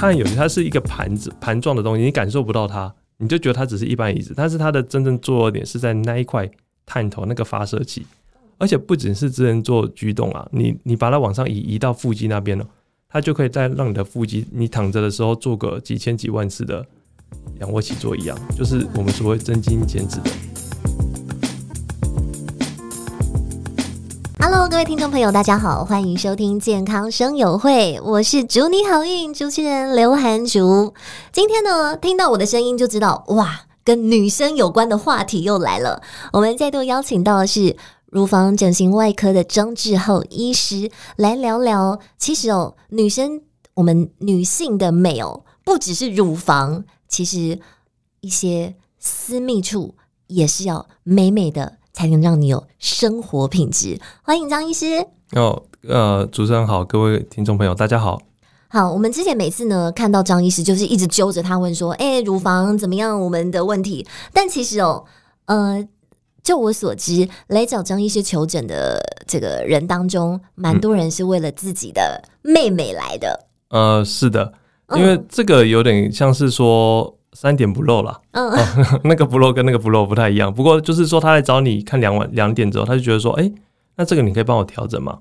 它很有趣，它是一个盘子盘状的东西，你感受不到它，你就觉得它只是一般椅子，但是它的真正作用点是在那一块探头那个发射器，而且不仅是只能做举动啊，你你把它往上移移到腹肌那边了，它就可以再让你的腹肌，你躺着的时候做个几千几万次的仰卧起坐一样，就是我们所谓增肌减脂的。Hello，各位听众朋友，大家好，欢迎收听健康生友会，我是祝你好运主持人刘涵竹。今天呢，听到我的声音就知道，哇，跟女生有关的话题又来了。我们再度邀请到的是乳房整形外科的张志厚医师来聊聊。其实哦，女生我们女性的美哦，不只是乳房，其实一些私密处也是要美美的。才能让你有生活品质。欢迎张医师。哦，呃，主持人好，各位听众朋友，大家好。好，我们之前每次呢看到张医师，就是一直揪着他问说：“哎、欸，乳房怎么样？”我们的问题。但其实哦，呃，就我所知，来找张医师求诊的这个人当中，蛮多人是为了自己的妹妹来的。嗯、呃，是的，因为这个有点像是说。三点不漏了，嗯、哦，那个不漏跟那个不漏不太一样。不过就是说，他来找你看两晚两点之后，他就觉得说，哎、欸，那这个你可以帮我调整吗？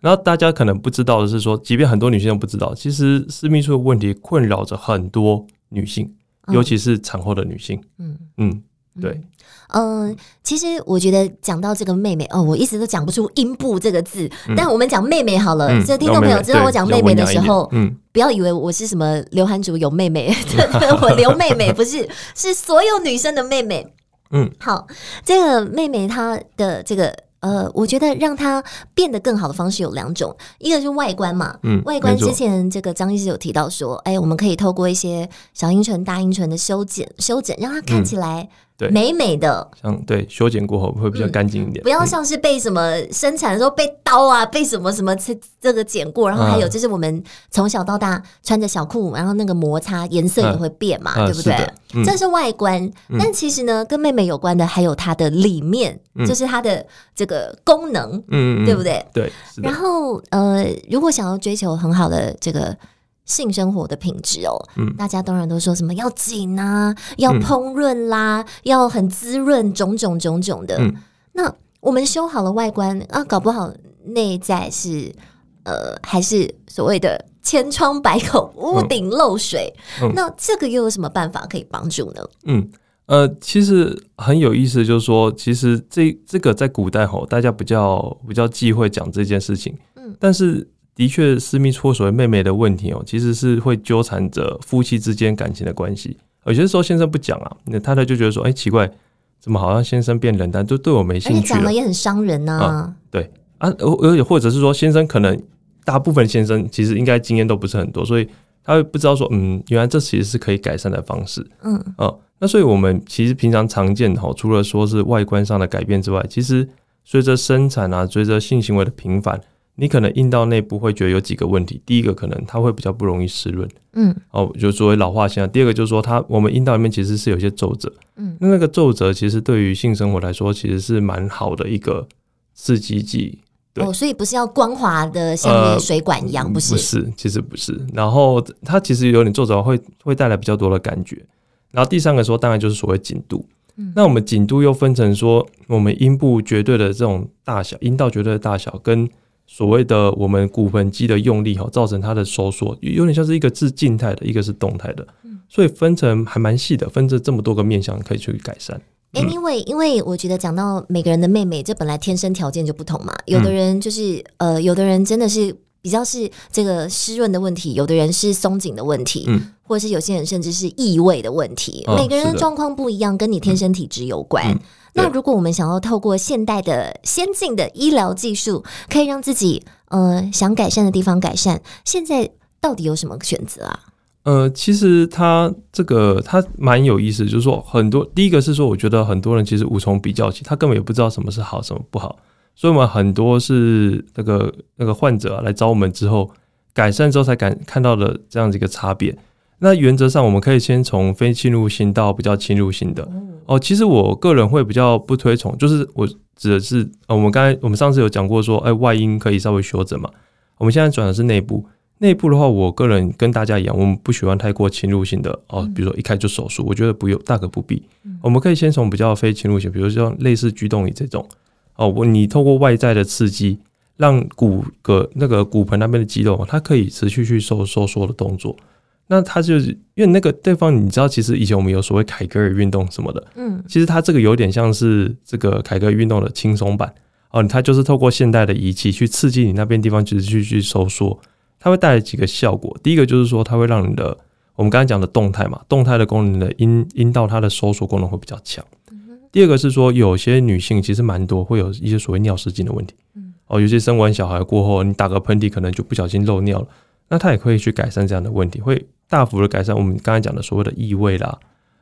然后大家可能不知道的是说，即便很多女性都不知道，其实私密处的问题困扰着很多女性，尤其是产后的女性。嗯嗯，对。嗯、呃，其实我觉得讲到这个妹妹哦，我一直都讲不出阴部这个字，嗯、但我们讲妹妹好了。这、嗯、听众朋友知道我讲妹妹的时候，嗯，不要以为我是什么刘涵竹有妹妹，我刘妹妹不是，是所有女生的妹妹。嗯，好，这个妹妹她的这个呃，我觉得让她变得更好的方式有两种，一个是外观嘛，嗯，外观之前这个张医师有提到说，哎，我们可以透过一些小阴唇、大阴唇的修剪、修整，让她看起来、嗯。对。美美的，像对修剪过后会比较干净一点、嗯，不要像是被什么生产的时候被刀啊，被什么什么这 这个剪过，然后还有就是我们从小到大穿着小裤，然后那个摩擦颜色也会变嘛，啊、对不对？是嗯、这是外观，嗯、但其实呢，跟妹妹有关的还有它的里面，嗯、就是它的这个功能，嗯，对不对？对。然后呃，如果想要追求很好的这个。性生活的品质哦，嗯，大家当然都说什么要紧啊，要烹饪啦，嗯、要很滋润，种种种种的。嗯、那我们修好了外观啊，搞不好内在是呃，还是所谓的千疮百孔、屋顶漏水。嗯、那这个又有什么办法可以帮助呢？嗯，呃，其实很有意思，就是说，其实这这个在古代吼，大家比较比较忌讳讲这件事情。嗯，但是。的确，私密处所谓妹妹的问题哦，其实是会纠缠着夫妻之间感情的关系。有些时候先生不讲啊，那太太就觉得说：“哎、欸，奇怪，怎么好像先生变冷淡，就对我没兴趣了。”讲了也很伤人呐、啊啊。对啊，而或者是说，先生可能大部分先生其实应该经验都不是很多，所以他会不知道说：“嗯，原来这其实是可以改善的方式。”嗯哦、啊，那所以我们其实平常常见的哈，除了说是外观上的改变之外，其实随着生产啊，随着性行为的频繁。你可能阴道内部会觉得有几个问题，第一个可能它会比较不容易湿润，嗯，哦，就作为老化现象。第二个就是说它，我们阴道里面其实是有些皱褶，嗯，那那个皱褶其实对于性生活来说，其实是蛮好的一个刺激剂。对，哦，所以不是要光滑的像水管一样，呃、不是？不是，其实不是。然后它其实有点皱褶会会带来比较多的感觉。然后第三个说，当然就是所谓紧度。嗯，那我们紧度又分成说，我们阴部绝对的这种大小，阴道绝对的大小跟。所谓的我们骨盆肌的用力哈，造成它的收缩，有点像是一个是静态的，一个是动态的，所以分成还蛮细的，分成这么多个面向可以去改善。嗯、因为因为我觉得讲到每个人的妹妹，这本来天生条件就不同嘛，有的人就是、嗯、呃，有的人真的是比较是这个湿润的问题，有的人是松紧的问题，嗯，或者是有些人甚至是异味的问题，哦、每个人的状况不一样，跟你天生体质有关。那如果我们想要透过现代的先进的医疗技术，可以让自己呃想改善的地方改善，现在到底有什么选择啊？呃，其实它这个它蛮有意思，就是说很多第一个是说，我觉得很多人其实无从比较起，他根本也不知道什么是好，什么不好，所以我们很多是那个那个患者啊来找我们之后改善之后才敢看到的这样子一个差别。那原则上我们可以先从非侵入性到比较侵入性的。嗯哦，其实我个人会比较不推崇，就是我指的是，呃，我们刚才我们上次有讲过说，哎，外阴可以稍微修整嘛。我们现在转的是内部，内部的话，我个人跟大家一样，我们不喜欢太过侵入性的哦，比如说一开就手术，我觉得不用，大可不必。嗯、我们可以先从比较非侵入性，比如说类似居动椅这种哦，我你透过外在的刺激，让骨骼那个骨盆那边的肌肉，它可以持续去收收缩的动作。那它就是因为那个对方，你知道，其实以前我们有所谓凯格尔运动什么的，嗯，其实它这个有点像是这个凯格尔运动的轻松版哦，它就是透过现代的仪器去刺激你那边地方，就是去去收缩，它会带来几个效果。第一个就是说，它会让你的我们刚才讲的动态嘛，动态的功能的阴阴道它的收缩功能会比较强。第二个是说，有些女性其实蛮多会有一些所谓尿失禁的问题，哦，有些生完小孩过后，你打个喷嚏可能就不小心漏尿了，那它也可以去改善这样的问题，会。大幅的改善我们刚才讲的所谓的异味啦，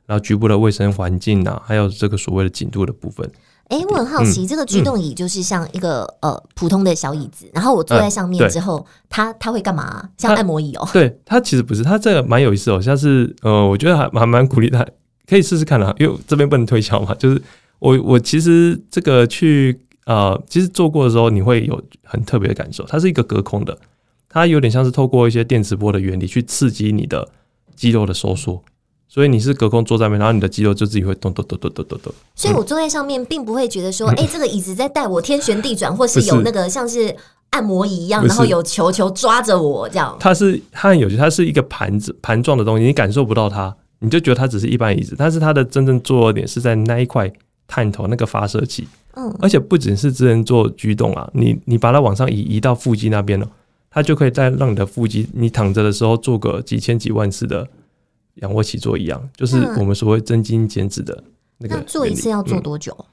然后局部的卫生环境呐，还有这个所谓的紧度的部分。哎、欸，我很好奇，嗯、这个居动椅就是像一个呃普通的小椅子，然后我坐在上面之后，呃、它它会干嘛？像按摩椅哦、喔？对，它其实不是，它这个蛮有意思哦，像是呃，我觉得还还蛮鼓励它，可以试试看啊，因为这边不能推销嘛。就是我我其实这个去呃，其实做过的时候，你会有很特别的感受，它是一个隔空的。它有点像是透过一些电磁波的原理去刺激你的肌肉的收缩，所以你是隔空坐在那边，然后你的肌肉就自己会动动动动动动动。所以我坐在上面，并不会觉得说，哎、嗯欸，这个椅子在带我天旋地转，或是有那个像是按摩椅一样，然后有球球抓着我这样。它是它很有趣，它是一个盘子盘状的东西，你感受不到它，你就觉得它只是一般椅子，但是它的真正作用点是在那一块探头那个发射器。嗯，而且不仅是只能做举动啊，你你把它往上移移到腹肌那边了。它就可以再让你的腹肌，你躺着的时候做个几千几万次的仰卧起坐一样，就是我们所谓增肌减脂的那个。那做一次要做多久？嗯，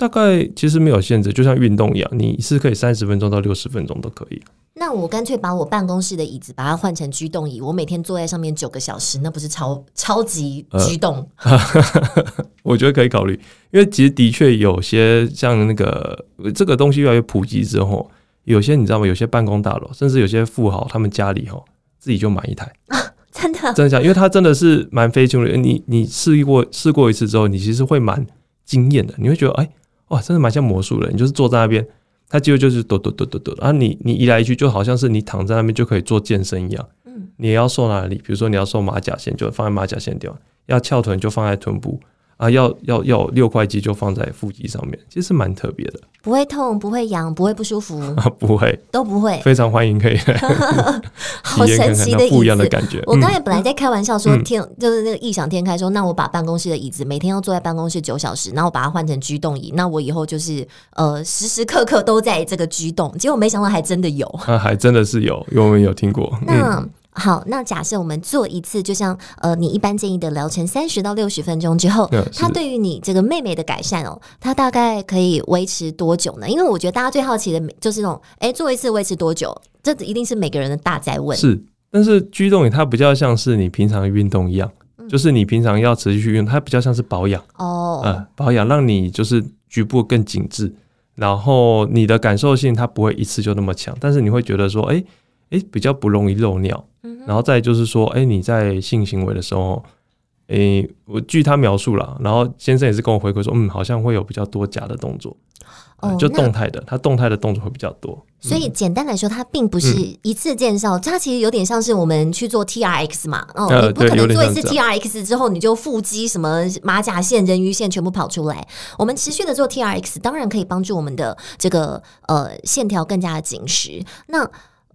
大概其实没有限制，就像运动一样，你是可以三十分钟到六十分钟都可以。那我干脆把我办公室的椅子把它换成居动椅，我每天坐在上面九个小时，那不是超超级居动？呃、我觉得可以考虑，因为其实的确有些像那个这个东西越来越普及之后。有些你知道吗？有些办公大楼，甚至有些富豪，他们家里哈自己就买一台 啊，真的真的讲，因为它真的是蛮非常的。你你试过试过一次之后，你其实会蛮惊艳的。你会觉得哎、欸、哇，真的蛮像魔术的。你就是坐在那边，它几乎就是抖抖抖抖抖，然后你你一来一去，就好像是你躺在那边就可以做健身一样。嗯，你也要瘦哪里？比如说你要瘦马甲线，就放在马甲线地方；要翘臀，就放在臀部。啊，要要要六块肌就放在腹肌上面，其实蛮特别的，不会痛，不会痒，不会不舒服，啊，不会，都不会，非常欢迎可以来 好神奇的不一样的感觉。我刚才本来在开玩笑说天，嗯、就是那个异想天开说，那我把办公室的椅子每天要坐在办公室九小时，然后我把它换成居动椅，那我以后就是呃时时刻刻都在这个居动。结果没想到还真的有，啊，还真的是有，因为我们有听过。那。嗯好，那假设我们做一次，就像呃，你一般建议的疗程三十到六十分钟之后，它对于你这个妹妹的改善哦，它大概可以维持多久呢？因为我觉得大家最好奇的就是那种，哎、欸，做一次维持多久？这一定是每个人的大在问。是，但是居动椅它比较像是你平常运动一样，嗯、就是你平常要持续去用，它比较像是保养哦，呃，保养让你就是局部更紧致，然后你的感受性它不会一次就那么强，但是你会觉得说，哎、欸。哎、欸，比较不容易漏尿，嗯、然后再就是说，哎、欸，你在性行为的时候，哎、欸，我据他描述了，然后先生也是跟我回馈说，嗯，好像会有比较多假的动作，哦、就动态的，他动态的动作会比较多。所以简单来说，它并不是一次见效，嗯、它其实有点像是我们去做 TRX 嘛，哦，呃、你不可能做一次 TRX 之后你就腹肌什么马甲线、人鱼线全部跑出来。我们持续的做 TRX，当然可以帮助我们的这个呃线条更加的紧实。那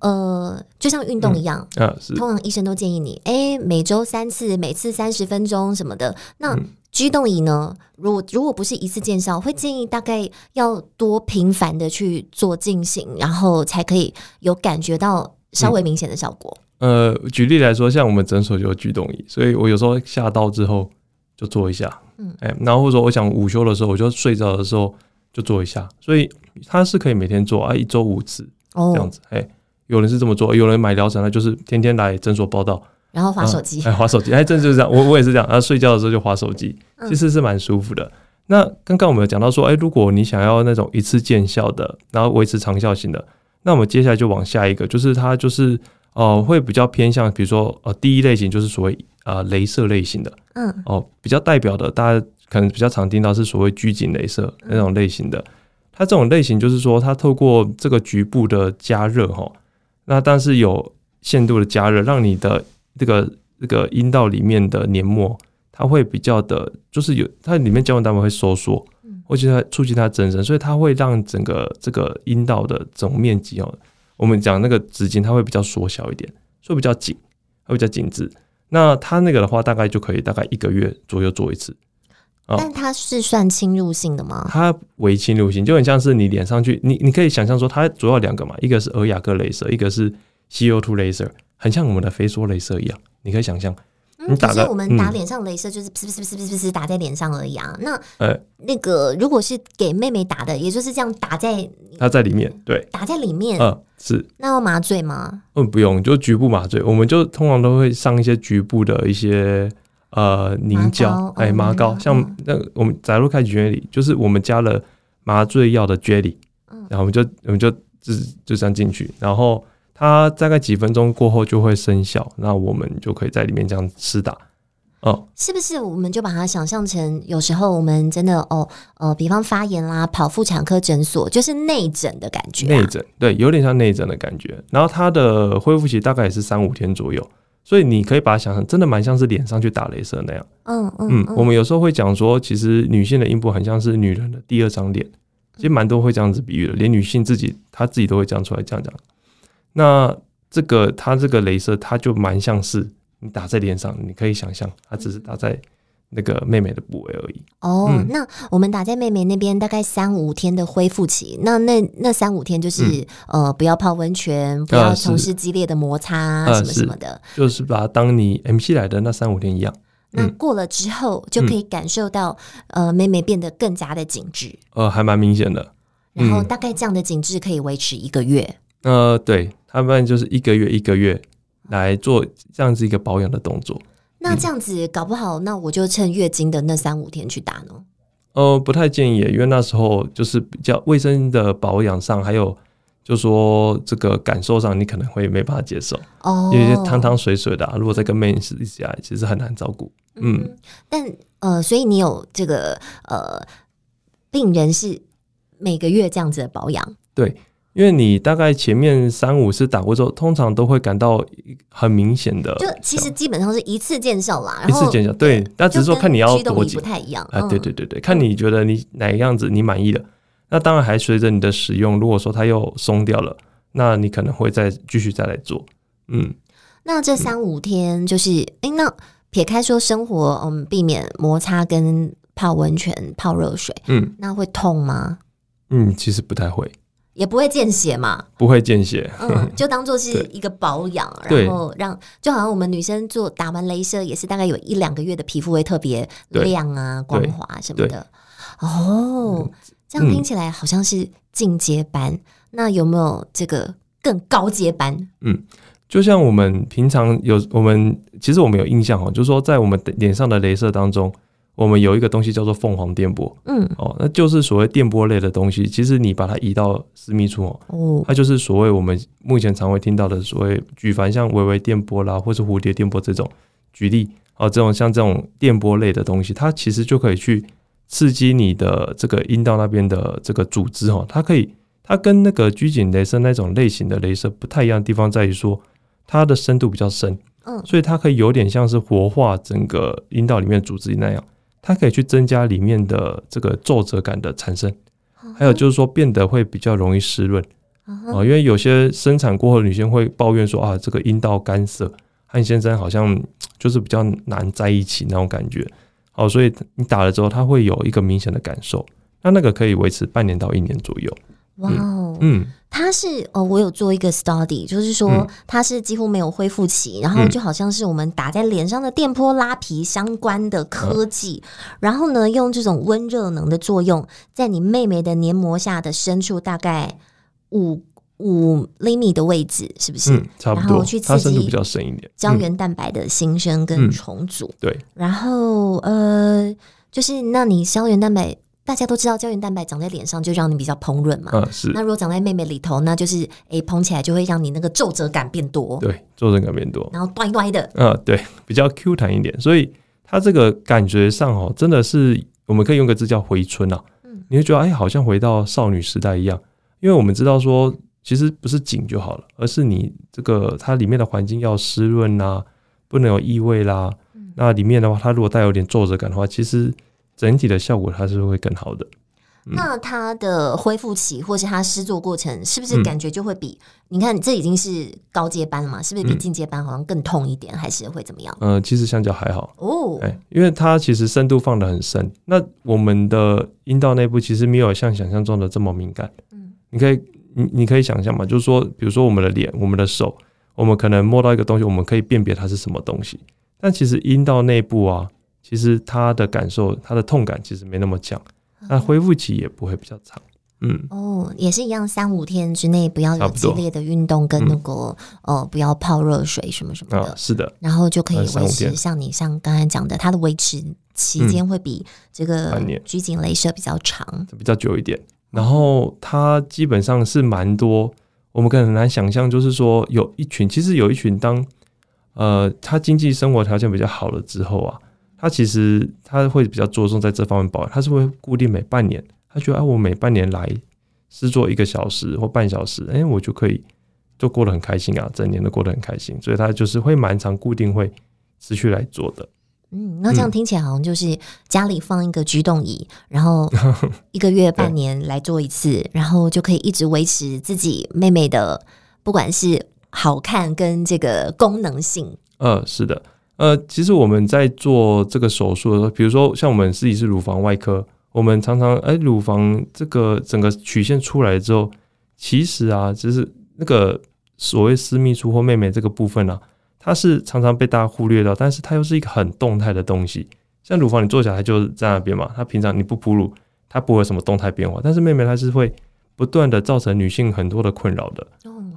呃，就像运动一样，嗯啊、通常医生都建议你，哎、欸，每周三次，每次三十分钟什么的。那居动椅呢？如果如果不是一次见效，会建议大概要多频繁的去做进行，然后才可以有感觉到稍微明显的效果。嗯、呃，举例来说，像我们诊所就有居动椅，所以我有时候下刀之后就做一下，嗯，哎、欸，然后或者说我想午休的时候，我就睡着的时候就做一下，所以它是可以每天做啊，一周五次这样子，哎、哦。欸有人是这么做，有人买疗程，他就是天天来诊所报到，然后划手机，哎，滑手机，哎，真的就是这样。我我也是这样，然后睡觉的时候就划手机，其实是蛮舒服的。嗯、那刚刚我们有讲到说，哎，如果你想要那种一次见效的，然后维持长效型的，那我们接下来就往下一个，就是它就是哦、呃，会比较偏向，比如说呃，第一类型就是所谓啊，镭射类型的，嗯，哦、呃，比较代表的，大家可能比较常听到是所谓拘谨镭射那种类型的。它这种类型就是说，它透过这个局部的加热，哈。那但是有限度的加热，让你的这个这个阴道里面的黏膜，它会比较的，就是有它里面胶原蛋白会收缩，或者它促进它增生，所以它会让整个这个阴道的总面积哦，我们讲那个直径它会比较缩小一点，所以比较紧，会比较紧致。那它那个的话，大概就可以大概一个月左右做一次。哦、但它是算侵入性的吗？它为侵入性，就很像是你脸上去，你你可以想象说，它主要两个嘛，一个是尔雅克镭射，一个是 CO2 镭射，很像我们的飞梭镭射一样，你可以想象。嗯，可是我们打脸上镭射就是噗噗噗噗噗噗打在脸上而已啊。那呃，那个如果是给妹妹打的，也就是这样打在她在里面，对，打在里面，嗯，是。那要麻醉吗？嗯，不用，就局部麻醉。我们就通常都会上一些局部的一些呃凝胶，哎，麻膏，像那个我们载入开始 jelly，就是我们加了麻醉药的 jelly，然后我们就我们就就就这样进去，然后。它大概几分钟过后就会生效，那我们就可以在里面这样施打。哦，是不是？我们就把它想象成，有时候我们真的哦，呃，比方发炎啦，跑妇产科诊所，就是内诊的感觉啊。内诊，对，有点像内诊的感觉。然后它的恢复期大概也是三五天左右，所以你可以把它想成，真的蛮像是脸上去打雷射那样。嗯嗯嗯。我们有时候会讲说，其实女性的阴部很像是女人的第二张脸，其实蛮多会这样子比喻的，连女性自己她自己都会讲出来这样讲。那这个它这个镭射，它就蛮像是你打在脸上，你可以想象，它只是打在那个妹妹的部位而已。哦，嗯、那我们打在妹妹那边，大概三五天的恢复期。那那那三五天就是、嗯、呃，不要泡温泉，不要从事激烈的摩擦什么什么的，呃、就是把它当你 MC 来的那三五天一样。那过了之后，就可以感受到、嗯、呃，妹妹变得更加的紧致。呃，还蛮明显的。然后大概这样的紧致可以维持一个月。呃，对。他们就是一个月一个月来做这样子一个保养的动作。那这样子搞不好，那我就趁月经的那三五天去打呢？呃，不太建议，因为那时候就是比较卫生的保养上，还有就说这个感受上，你可能会没办法接受哦，因为汤汤水水的，啊，如果再跟妹妹一起来，其实很难照顾。嗯，嗯，但呃，所以你有这个呃，病人是每个月这样子的保养？对。因为你大概前面三五次打过之后，通常都会感到很明显的，就其实基本上是一次见效啦。一次见效，对，那只是说看你要多久，不太一样啊。对对对对，看你觉得你哪个样子你满意了，那当然还随着你的使用，如果说它又松掉了，那你可能会再继续再来做。嗯，那这三五天就是，哎，那撇开说生活，嗯，避免摩擦跟泡温泉、泡热水，嗯，那会痛吗？嗯，其实不太会。也不会见血嘛？不会见血，嗯，就当做是一个保养，然后让就好像我们女生做打完镭射，也是大概有一两个月的皮肤会特别亮啊、光滑什么的。哦，这样听起来好像是进阶班，嗯，那有没有这个更高阶班？嗯，就像我们平常有我们其实我们有印象哦，就是说在我们脸上的镭射当中。我们有一个东西叫做凤凰电波，嗯，哦，那就是所谓电波类的东西。其实你把它移到私密处哦，它就是所谓我们目前常会听到的所谓举凡像微微电波啦，或是蝴蝶电波这种举例哦，这种像这种电波类的东西，它其实就可以去刺激你的这个阴道那边的这个组织哦。它可以，它跟那个拘谨雷射那种类型的雷射不太一样的地方在于说，它的深度比较深，嗯，所以它可以有点像是活化整个阴道里面的组织那样。它可以去增加里面的这个皱褶感的产生，还有就是说变得会比较容易湿润啊，因为有些生产过后的女性会抱怨说啊，这个阴道干涩，和先生好像就是比较难在一起那种感觉。好，所以你打了之后，它会有一个明显的感受，那那个可以维持半年到一年左右。嗯，它是哦，我有做一个 study，就是说它是几乎没有恢复期，嗯，然后就好像是我们打在脸上的电波拉皮相关的科技，嗯，然后呢，用这种温热能的作用，在你妹妹的黏膜下的深处大概五五厘米的位置，是不是？嗯，差不多。然后去刺激比较深一点胶原蛋白的新生跟重组。嗯，对。然后呃，就是那你胶原蛋白。大家都知道胶原蛋白长在脸上就让你比较蓬润嘛，嗯，是。那如果长在妹妹里头，那就是诶蓬起来就会让你那个皱褶感变多，对，皱褶感变多，然后端端的，嗯，对，比较 Q 弹一点，所以它这个感觉上哦，真的是我们可以用个字叫回春啊，嗯，你会觉得哎，好像回到少女时代一样，因为我们知道说其实不是紧就好了，而是你这个它里面的环境要湿润呐，不能有异味啦。嗯、那里面的话，它如果带有点皱褶感的话，其实整体的效果它是会更好的。那它的恢复期或是它施作过程，是不是感觉就会比、嗯、你看这已经是高阶班了嘛？是不是比进阶班好像更痛一点，嗯、还是会怎么样？嗯、呃，其实相较还好哦，哎，因为它其实深度放的很深。那我们的阴道内部其实没有像想象中的这么敏感。嗯，你可以你你可以想象嘛，就是说，比如说我们的脸、我们的手，我们可能摸到一个东西，我们可以辨别它是什么东西。但其实阴道内部啊，其实他的感受、他的痛感其实没那么强。那恢复期也不会比较长，嗯，哦，也是一样，三五天之内不要有激烈的运动，跟那个、嗯、呃，不要泡热水什么什么的，啊、是的，然后就可以维持像你像刚才讲的，它的维持期间会比这个拘谨镭射比较长，嗯、比较久一点。然后它基本上是蛮多，我们可能很难想象，就是说有一群，其实有一群当呃，他经济生活条件比较好了之后啊。他其实他会比较着重在这方面保养，他是会固定每半年，他觉得啊，我每半年来试做一个小时或半小时，哎，我就可以就过得很开心啊，整年都过得很开心，所以他就是会蛮常固定会持续来做的。嗯，那这样听起来好像就是家里放一个居动仪，然后 一个月半年来做一次，然后就可以一直维持自己妹妹的不管是好看跟这个功能性。呃，是的。呃，其实我们在做这个手术的时候，比如说像我们自己是乳房外科，我们常常哎，乳房这个整个曲线出来之后，其实啊，就是那个所谓私密处或妹妹这个部分啊，它是常常被大家忽略到，但是它又是一个很动态的东西。像乳房你坐下来就是在那边嘛，它平常你不哺乳，它不会有什么动态变化，但是妹妹它是会不断的造成女性很多的困扰的。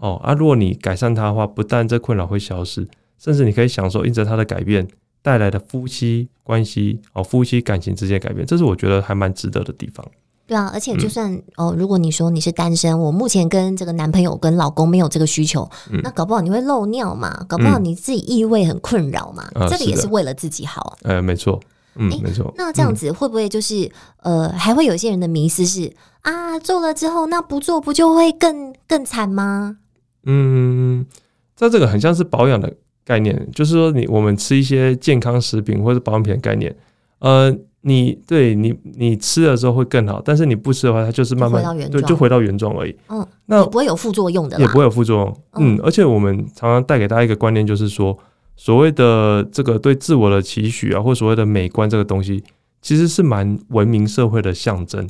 哦，啊，如果你改善它的话，不但这困扰会消失。甚至你可以享受因着它的改变带来的夫妻关系哦，夫妻感情之间改变，这是我觉得还蛮值得的地方。对啊，而且就算、嗯、哦，如果你说你是单身，我目前跟这个男朋友跟老公没有这个需求，嗯、那搞不好你会漏尿嘛，搞不好你自己异味很困扰嘛，嗯、这个也是为了自己好。呃，没错，嗯，没错。那这样子会不会就是、嗯、呃，还会有一些人的迷思是啊，做了之后那不做不就会更更惨吗？嗯，在这个很像是保养的。概念就是说，你我们吃一些健康食品或者保养品的概念，呃，你对你你吃了之后会更好，但是你不吃的话，它就是慢慢对就回到原状而已。嗯，那不会有副作用的，也不会有副作用。嗯，嗯，而且我们常常带给大家一个观念，就是说，所谓的这个对自我的期许啊，或所谓的美观这个东西，其实是蛮文明社会的象征。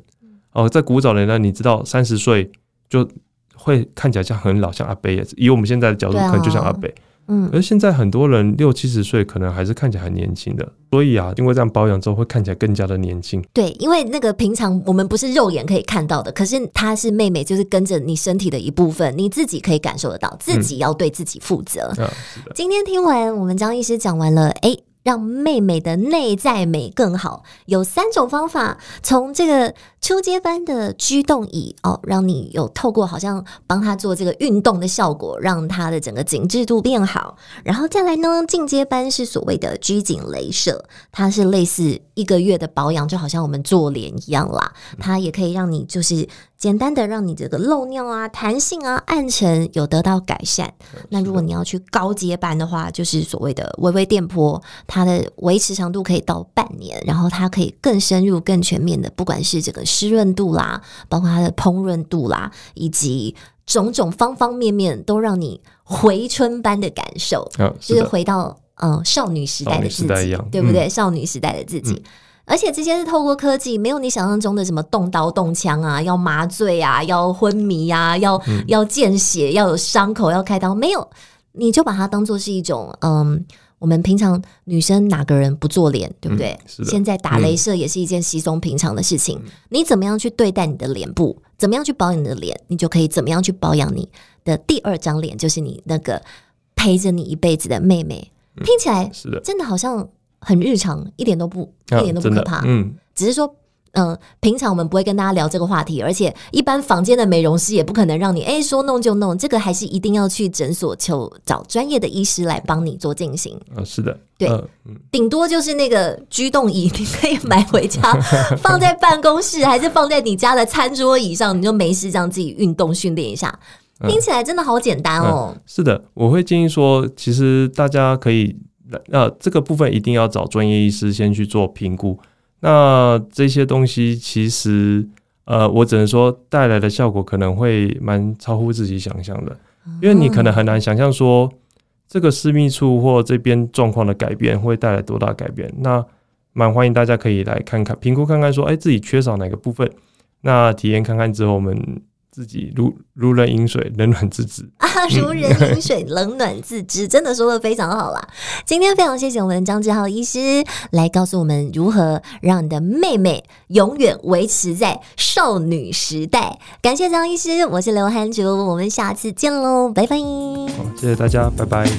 哦、呃，在古早年代，你知道三十岁就会看起来像很老，像阿伯以我们现在的角度，可能就像阿伯。嗯，而现在很多人六七十岁，可能还是看起来很年轻的，所以啊，因为这样保养之后，会看起来更加的年轻。对，因为那个平常我们不是肉眼可以看到的，可是她是妹妹，就是跟着你身体的一部分，你自己可以感受得到，自己要对自己负责。嗯啊、今天听完我们张医师讲完了，哎、欸。让妹妹的内在美更好，有三种方法。从这个初阶班的居动椅哦，让你有透过好像帮她做这个运动的效果，让她的整个紧致度变好。然后再来呢，进阶班是所谓的拘紧镭射，它是类似一个月的保养，就好像我们做脸一样啦。它也可以让你就是。简单的让你这个漏尿啊、弹性啊、暗沉有得到改善。那如果你要去高阶班的话，就是所谓的微微电波，它的维持长度可以到半年，然后它可以更深入、更全面的，不管是这个湿润度啦，包括它的烹饪度啦，以及种种方方面面，都让你回春般的感受，就是回到嗯、呃、少女时代的自己，对不对？嗯、少女时代的自己。嗯。而且这些是透过科技，没有你想象中的什么动刀动枪啊，要麻醉啊，要昏迷啊，要、嗯、要见血，要有伤口，要开刀，没有，你就把它当做是一种，嗯，我们平常女生哪个人不做脸，对不对？嗯、现在打镭射也是一件稀松平常的事情。嗯、你怎么样去对待你的脸部，怎么样去保养你的脸，你就可以怎么样去保养你的第二张脸，就是你那个陪着你一辈子的妹妹。嗯、听起来是的，真的好像。很日常，一点都不，一点都不可怕。嗯，只是说，嗯、呃，平常我们不会跟大家聊这个话题，而且一般房间的美容师也不可能让你哎说弄就弄，这个还是一定要去诊所求找专业的医师来帮你做进行。啊，是的，对，顶、嗯、多就是那个居动椅，你可以买回家 放在办公室，还是放在你家的餐桌椅上，你就没事这样自己运动训练一下。听起来真的好简单哦。嗯、是的，我会建议说，其实大家可以，呃，这个部分一定要找专业医师先去做评估。那这些东西其实，呃，我只能说带来的效果可能会蛮超乎自己想象的，因为你可能很难想象说这个私密处或这边状况的改变会带来多大改变。那蛮欢迎大家可以来看看评估看看说，哎，自己缺少哪个部分，那体验看看之后我们。自己如如人饮水，冷暖自知啊！如人饮水，冷暖自知，真的说的非常好啦。今天非常谢谢我们张志浩医师来告诉我们如何让你的妹妹永远维持在少女时代。感谢张医师，我是刘涵竹，我们下次见喽，拜拜。好，谢谢大家，拜拜。